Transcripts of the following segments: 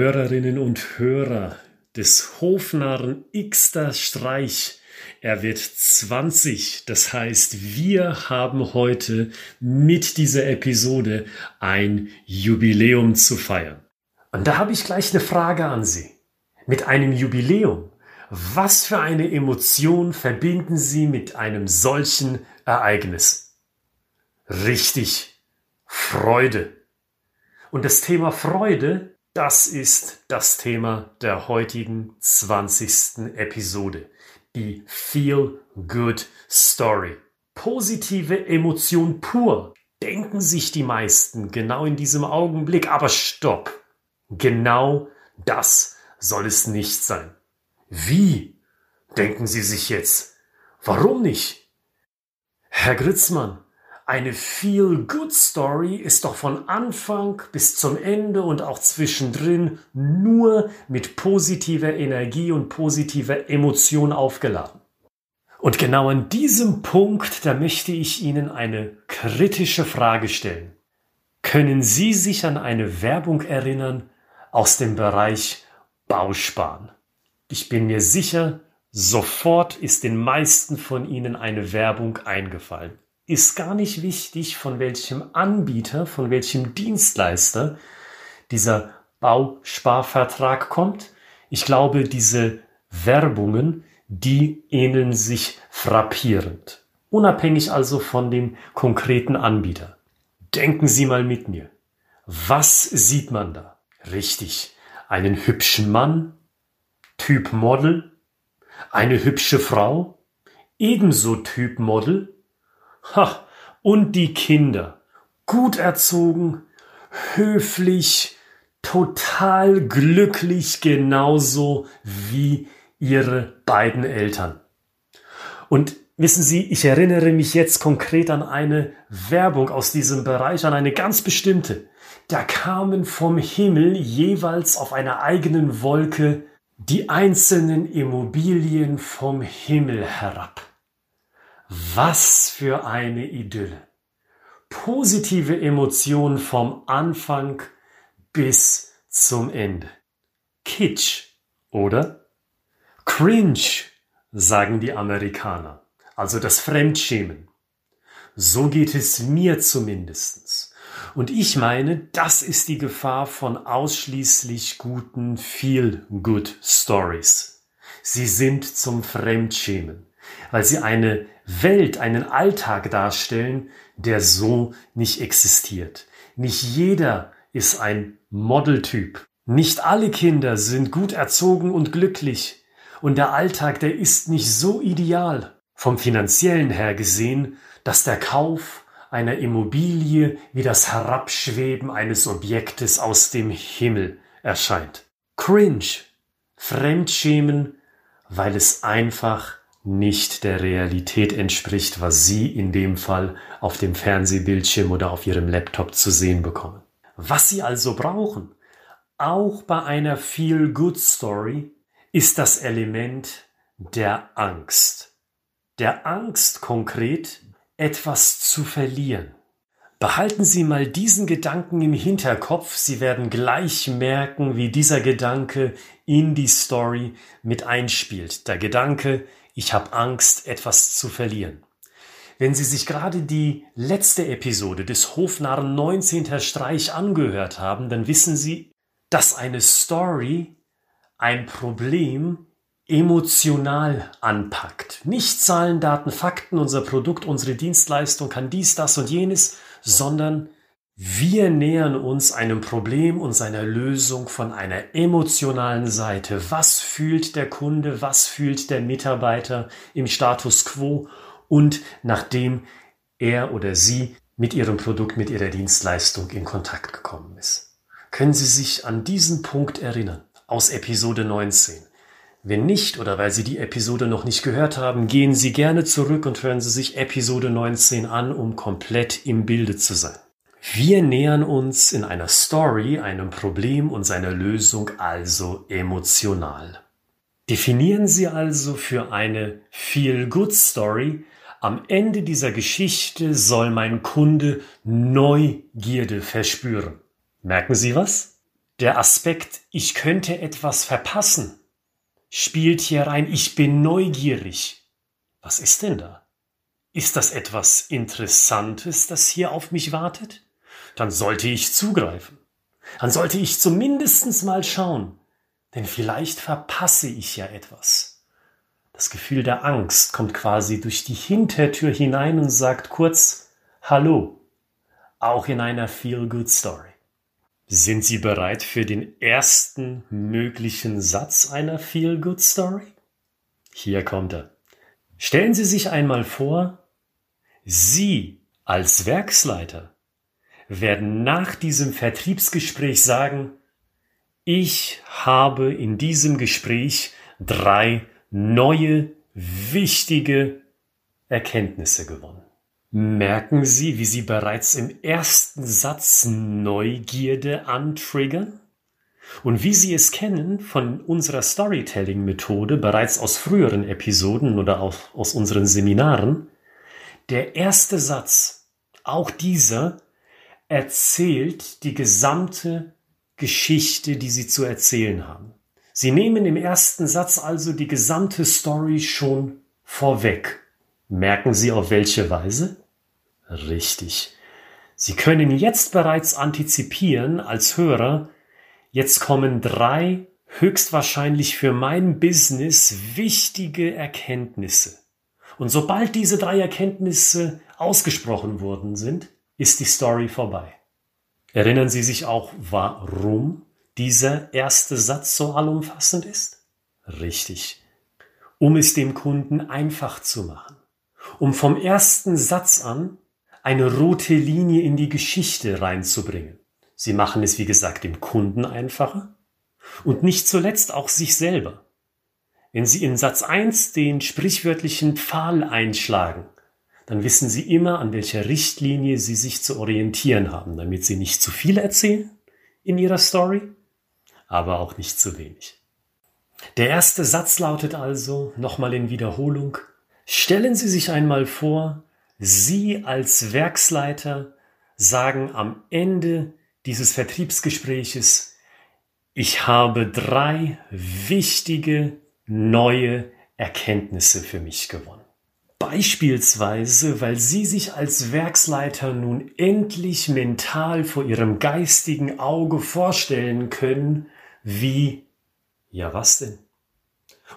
Hörerinnen und Hörer des Hofnarren Xter Streich. Er wird 20. Das heißt, wir haben heute mit dieser Episode ein Jubiläum zu feiern. Und da habe ich gleich eine Frage an Sie. Mit einem Jubiläum, was für eine Emotion verbinden Sie mit einem solchen Ereignis? Richtig, Freude. Und das Thema Freude, das ist das Thema der heutigen 20. Episode. Die Feel Good Story. Positive Emotion pur. Denken sich die meisten genau in diesem Augenblick. Aber stopp. Genau das soll es nicht sein. Wie? Denken Sie sich jetzt. Warum nicht? Herr Gritzmann, eine Feel-Good-Story ist doch von Anfang bis zum Ende und auch zwischendrin nur mit positiver Energie und positiver Emotion aufgeladen. Und genau an diesem Punkt, da möchte ich Ihnen eine kritische Frage stellen. Können Sie sich an eine Werbung erinnern aus dem Bereich Bausparen? Ich bin mir sicher, sofort ist den meisten von Ihnen eine Werbung eingefallen ist gar nicht wichtig, von welchem Anbieter, von welchem Dienstleister dieser Bausparvertrag kommt. Ich glaube, diese Werbungen, die ähneln sich frappierend. Unabhängig also von dem konkreten Anbieter. Denken Sie mal mit mir. Was sieht man da? Richtig. Einen hübschen Mann, Typ Model, eine hübsche Frau, ebenso Typ Model, Ha, und die Kinder. Gut erzogen, höflich, total glücklich, genauso wie ihre beiden Eltern. Und wissen Sie, ich erinnere mich jetzt konkret an eine Werbung aus diesem Bereich, an eine ganz bestimmte. Da kamen vom Himmel jeweils auf einer eigenen Wolke die einzelnen Immobilien vom Himmel herab. Was für eine Idylle. Positive Emotionen vom Anfang bis zum Ende. Kitsch, oder? Cringe, sagen die Amerikaner, also das Fremdschämen. So geht es mir zumindestens. Und ich meine, das ist die Gefahr von ausschließlich guten Feel-Good Stories. Sie sind zum Fremdschämen weil sie eine Welt, einen Alltag darstellen, der so nicht existiert. Nicht jeder ist ein Modeltyp. Nicht alle Kinder sind gut erzogen und glücklich. Und der Alltag, der ist nicht so ideal, vom finanziellen her gesehen, dass der Kauf einer Immobilie wie das Herabschweben eines Objektes aus dem Himmel erscheint. Cringe, Fremdschämen, weil es einfach nicht der Realität entspricht, was Sie in dem Fall auf dem Fernsehbildschirm oder auf Ihrem Laptop zu sehen bekommen. Was Sie also brauchen, auch bei einer Feel-Good-Story, ist das Element der Angst. Der Angst konkret, etwas zu verlieren. Behalten Sie mal diesen Gedanken im Hinterkopf. Sie werden gleich merken, wie dieser Gedanke in die Story mit einspielt. Der Gedanke, ich habe Angst, etwas zu verlieren. Wenn Sie sich gerade die letzte Episode des Hofnarren 19. Streich angehört haben, dann wissen Sie, dass eine Story ein Problem emotional anpackt. Nicht Zahlen, Daten, Fakten, unser Produkt, unsere Dienstleistung kann dies, das und jenes, sondern wir nähern uns einem Problem und seiner Lösung von einer emotionalen Seite. Was fühlt der Kunde, was fühlt der Mitarbeiter im Status quo und nachdem er oder sie mit ihrem Produkt, mit ihrer Dienstleistung in Kontakt gekommen ist. Können Sie sich an diesen Punkt erinnern aus Episode 19? Wenn nicht oder weil Sie die Episode noch nicht gehört haben, gehen Sie gerne zurück und hören Sie sich Episode 19 an, um komplett im Bilde zu sein. Wir nähern uns in einer Story einem Problem und seiner Lösung also emotional. Definieren Sie also für eine Feel-Good-Story, am Ende dieser Geschichte soll mein Kunde Neugierde verspüren. Merken Sie was? Der Aspekt, ich könnte etwas verpassen, spielt hier rein, ich bin neugierig. Was ist denn da? Ist das etwas Interessantes, das hier auf mich wartet? Dann sollte ich zugreifen. Dann sollte ich zumindest mal schauen, denn vielleicht verpasse ich ja etwas. Das Gefühl der Angst kommt quasi durch die Hintertür hinein und sagt kurz Hallo, auch in einer Feel-Good-Story. Sind Sie bereit für den ersten möglichen Satz einer Feel-Good-Story? Hier kommt er. Stellen Sie sich einmal vor, Sie als Werksleiter werden nach diesem Vertriebsgespräch sagen, ich habe in diesem Gespräch drei neue, wichtige Erkenntnisse gewonnen. Merken Sie, wie Sie bereits im ersten Satz Neugierde antriggern? Und wie Sie es kennen von unserer Storytelling-Methode bereits aus früheren Episoden oder auch aus unseren Seminaren, der erste Satz, auch dieser, erzählt die gesamte Geschichte, die Sie zu erzählen haben. Sie nehmen im ersten Satz also die gesamte Story schon vorweg. Merken Sie auf welche Weise? Richtig. Sie können jetzt bereits antizipieren als Hörer, jetzt kommen drei höchstwahrscheinlich für mein Business wichtige Erkenntnisse. Und sobald diese drei Erkenntnisse ausgesprochen worden sind, ist die Story vorbei. Erinnern Sie sich auch, warum dieser erste Satz so allumfassend ist? Richtig. Um es dem Kunden einfach zu machen. Um vom ersten Satz an eine rote Linie in die Geschichte reinzubringen. Sie machen es, wie gesagt, dem Kunden einfacher und nicht zuletzt auch sich selber. Wenn Sie in Satz 1 den sprichwörtlichen Pfahl einschlagen, dann wissen Sie immer, an welcher Richtlinie Sie sich zu orientieren haben, damit Sie nicht zu viel erzählen in Ihrer Story, aber auch nicht zu wenig. Der erste Satz lautet also, nochmal in Wiederholung, stellen Sie sich einmal vor, Sie als Werksleiter sagen am Ende dieses Vertriebsgespräches, ich habe drei wichtige neue Erkenntnisse für mich gewonnen. Beispielsweise, weil Sie sich als Werksleiter nun endlich mental vor Ihrem geistigen Auge vorstellen können, wie, ja was denn?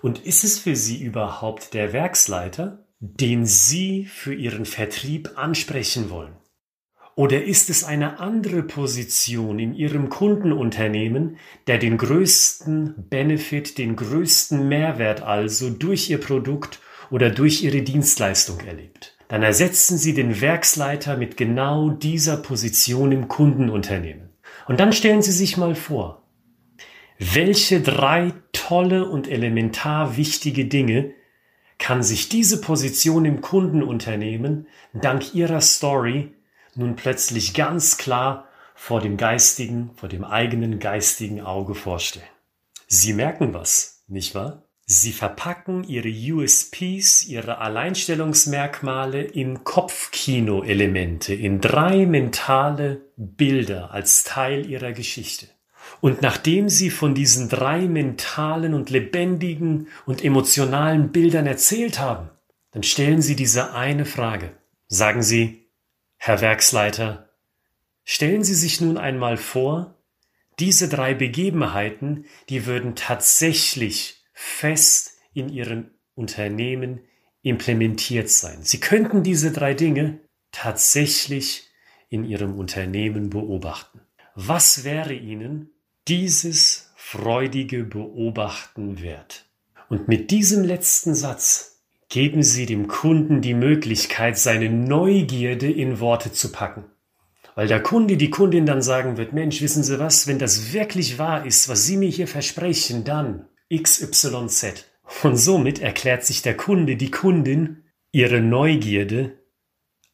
Und ist es für Sie überhaupt der Werksleiter? den Sie für Ihren Vertrieb ansprechen wollen? Oder ist es eine andere Position in Ihrem Kundenunternehmen, der den größten Benefit, den größten Mehrwert also durch Ihr Produkt oder durch Ihre Dienstleistung erlebt? Dann ersetzen Sie den Werksleiter mit genau dieser Position im Kundenunternehmen. Und dann stellen Sie sich mal vor, welche drei tolle und elementar wichtige Dinge kann sich diese Position im Kundenunternehmen dank ihrer Story nun plötzlich ganz klar vor dem geistigen, vor dem eigenen geistigen Auge vorstellen. Sie merken was, nicht wahr? Sie verpacken ihre USPs, ihre Alleinstellungsmerkmale in Kopfkino-Elemente, in drei mentale Bilder als Teil ihrer Geschichte. Und nachdem sie von diesen drei mentalen und lebendigen und emotionalen Bildern erzählt haben, dann stellen sie diese eine Frage. Sagen Sie, Herr Werksleiter, stellen Sie sich nun einmal vor, diese drei Begebenheiten, die würden tatsächlich fest in Ihrem Unternehmen implementiert sein. Sie könnten diese drei Dinge tatsächlich in Ihrem Unternehmen beobachten. Was wäre Ihnen, dieses freudige Beobachten wert. Und mit diesem letzten Satz geben Sie dem Kunden die Möglichkeit, seine Neugierde in Worte zu packen. Weil der Kunde, die Kundin dann sagen wird, Mensch, wissen Sie was, wenn das wirklich wahr ist, was Sie mir hier versprechen, dann XYZ. Und somit erklärt sich der Kunde, die Kundin, ihre Neugierde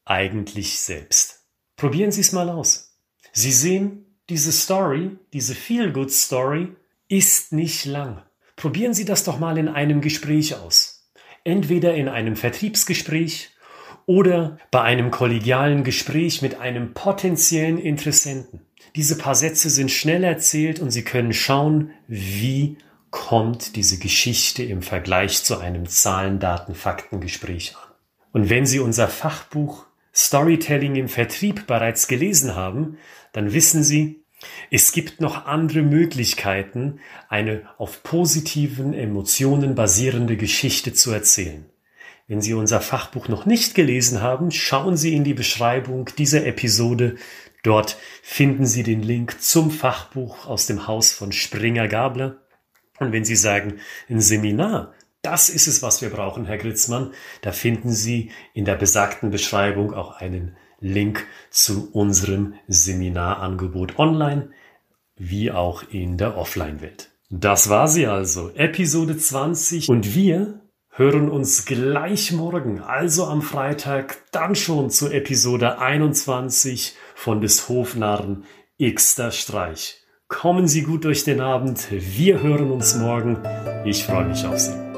eigentlich selbst. Probieren Sie es mal aus. Sie sehen, diese Story, diese Feel-Good-Story, ist nicht lang. Probieren Sie das doch mal in einem Gespräch aus. Entweder in einem Vertriebsgespräch oder bei einem kollegialen Gespräch mit einem potenziellen Interessenten. Diese paar Sätze sind schnell erzählt und Sie können schauen, wie kommt diese Geschichte im Vergleich zu einem Zahlen, Daten, Fakten Gespräch an. Und wenn Sie unser Fachbuch Storytelling im Vertrieb bereits gelesen haben, dann wissen Sie, es gibt noch andere Möglichkeiten, eine auf positiven Emotionen basierende Geschichte zu erzählen. Wenn Sie unser Fachbuch noch nicht gelesen haben, schauen Sie in die Beschreibung dieser Episode. Dort finden Sie den Link zum Fachbuch aus dem Haus von Springer Gabler. Und wenn Sie sagen, ein Seminar, das ist es, was wir brauchen, Herr Gritzmann, da finden Sie in der besagten Beschreibung auch einen Link zu unserem Seminarangebot online, wie auch in der Offline-Welt. Das war sie also, Episode 20 und wir hören uns gleich morgen, also am Freitag, dann schon zu Episode 21 von des Hofnarren Xter Streich. Kommen Sie gut durch den Abend, wir hören uns morgen, ich freue mich auf Sie.